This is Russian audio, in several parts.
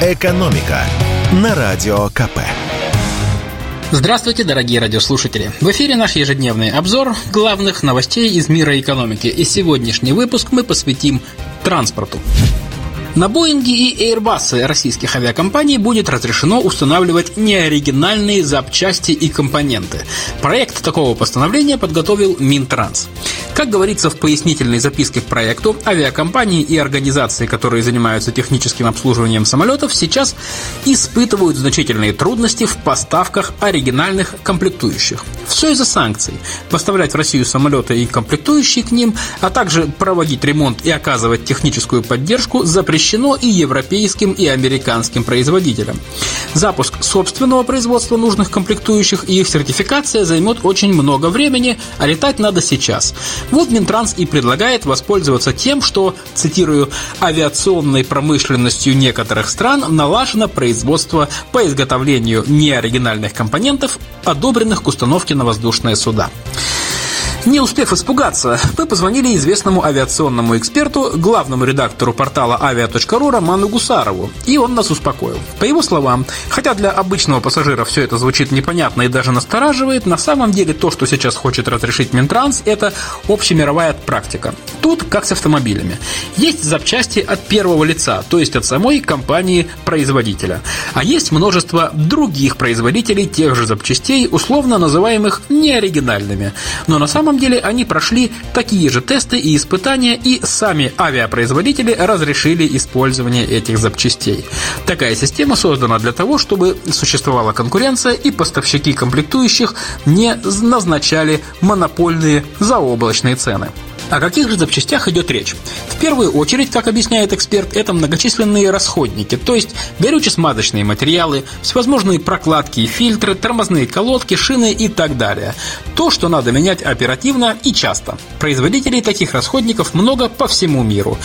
«Экономика» на Радио КП. Здравствуйте, дорогие радиослушатели! В эфире наш ежедневный обзор главных новостей из мира экономики. И сегодняшний выпуск мы посвятим транспорту. На Боинге и Airbus российских авиакомпаний будет разрешено устанавливать неоригинальные запчасти и компоненты. Проект такого постановления подготовил Минтранс. Как говорится в пояснительной записке к проекту, авиакомпании и организации, которые занимаются техническим обслуживанием самолетов, сейчас испытывают значительные трудности в поставках оригинальных комплектующих. Все из-за санкций. Поставлять в Россию самолеты и комплектующие к ним, а также проводить ремонт и оказывать техническую поддержку запрещено и европейским, и американским производителям. Запуск собственного производства нужных комплектующих и их сертификация займет очень много времени, а летать надо сейчас. Вот Минтранс и предлагает воспользоваться тем, что, цитирую, авиационной промышленностью некоторых стран налажено производство по изготовлению неоригинальных компонентов, одобренных к установке на воздушные суда. Не успев испугаться, мы позвонили известному авиационному эксперту, главному редактору портала avia.ru Роману Гусарову, и он нас успокоил. По его словам, хотя для обычного пассажира все это звучит непонятно и даже настораживает, на самом деле то, что сейчас хочет разрешить Минтранс, это общемировая практика. Тут как с автомобилями. Есть запчасти от первого лица, то есть от самой компании-производителя. А есть множество других производителей тех же запчастей, условно называемых неоригинальными. Но на самом деле они прошли такие же тесты и испытания, и сами авиапроизводители разрешили использование этих запчастей. Такая система создана для того, чтобы существовала конкуренция и поставщики комплектующих не назначали монопольные заоблачные цены. О каких же запчастях идет речь? В первую очередь, как объясняет эксперт, это многочисленные расходники, то есть горюче-смазочные материалы, всевозможные прокладки и фильтры, тормозные колодки, шины и так далее. То, что надо менять оперативно и часто. Производителей таких расходников много по всему миру.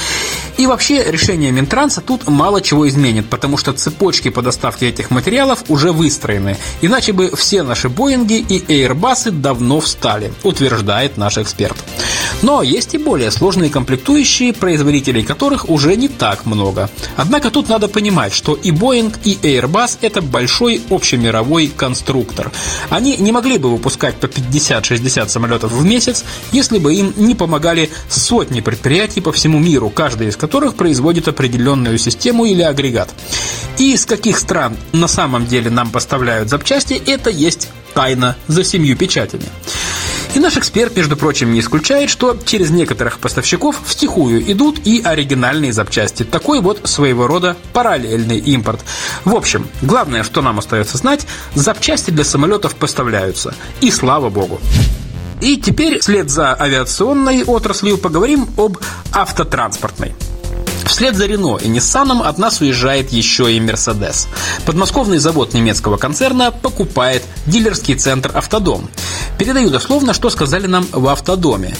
И вообще решение Минтранса тут мало чего изменит, потому что цепочки по доставке этих материалов уже выстроены. Иначе бы все наши Боинги и Airbus давно встали, утверждает наш эксперт. Но есть и более сложные комплектующие, производителей которых уже не так много. Однако тут надо понимать, что и Boeing, и Airbus – это большой общемировой конструктор. Они не могли бы выпускать по 50-60 самолетов в месяц, если бы им не помогали сотни предприятий по всему миру, каждый из которых производит определенную систему или агрегат. И из каких стран на самом деле нам поставляют запчасти, это есть тайна за семью печатями. И наш эксперт, между прочим, не исключает, что через некоторых поставщиков втихую идут и оригинальные запчасти. Такой вот своего рода параллельный импорт. В общем, главное, что нам остается знать, запчасти для самолетов поставляются. И слава богу. И теперь, вслед за авиационной отраслью, поговорим об автотранспортной. Вслед за Рено и Ниссаном от нас уезжает еще и Мерседес. Подмосковный завод немецкого концерна покупает дилерский центр «Автодом». Передаю дословно, что сказали нам в автодоме.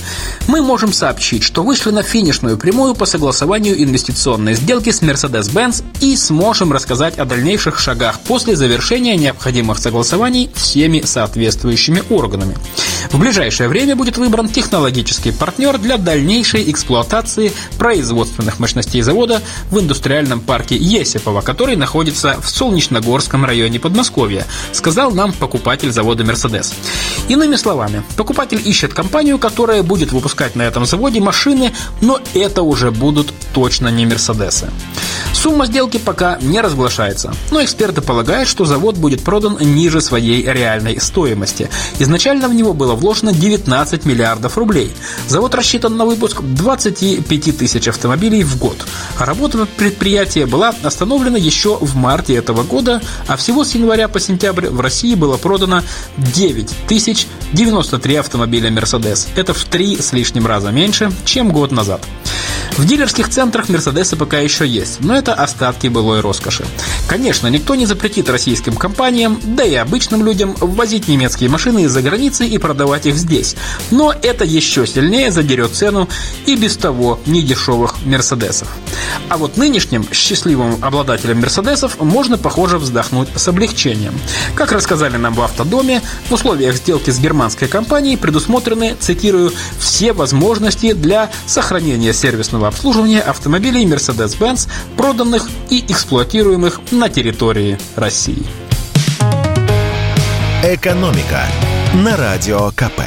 Мы можем сообщить, что вышли на финишную прямую по согласованию инвестиционной сделки с Mercedes-Benz и сможем рассказать о дальнейших шагах после завершения необходимых согласований всеми соответствующими органами. В ближайшее время будет выбран технологический партнер для дальнейшей эксплуатации производственных мощностей завода в индустриальном парке Есипова, который находится в Солнечногорском районе Подмосковья, сказал нам покупатель завода «Мерседес». Иными словами, покупатель ищет компанию, которая будет выпускать на этом заводе машины, но это уже будут точно не «Мерседесы». Сумма сделки пока не разглашается, но эксперты полагают, что завод будет продан ниже своей реальной стоимости. Изначально в него было вложено 19 миллиардов рублей. Завод рассчитан на выпуск 25 тысяч автомобилей в год. Работа предприятия была остановлена еще в марте этого года, а всего с января по сентябрь в России было продано 9 тысяч 93 автомобиля Mercedes. Это в три с лишним раза меньше, чем год назад. В дилерских центрах Мерседесы пока еще есть, но это остатки былой роскоши. Конечно, никто не запретит российским компаниям, да и обычным людям, ввозить немецкие машины из-за границы и продавать их здесь. Но это еще сильнее задерет цену и без того недешевых Мерседесов. А вот нынешним счастливым обладателям Мерседесов можно, похоже, вздохнуть с облегчением. Как рассказали нам в автодоме, в условиях сделки с германской компанией предусмотрены, цитирую, все возможности для сохранения сервисного сервисного обслуживания автомобилей Mercedes-Benz, проданных и эксплуатируемых на территории России. «Экономика» на Радио КП.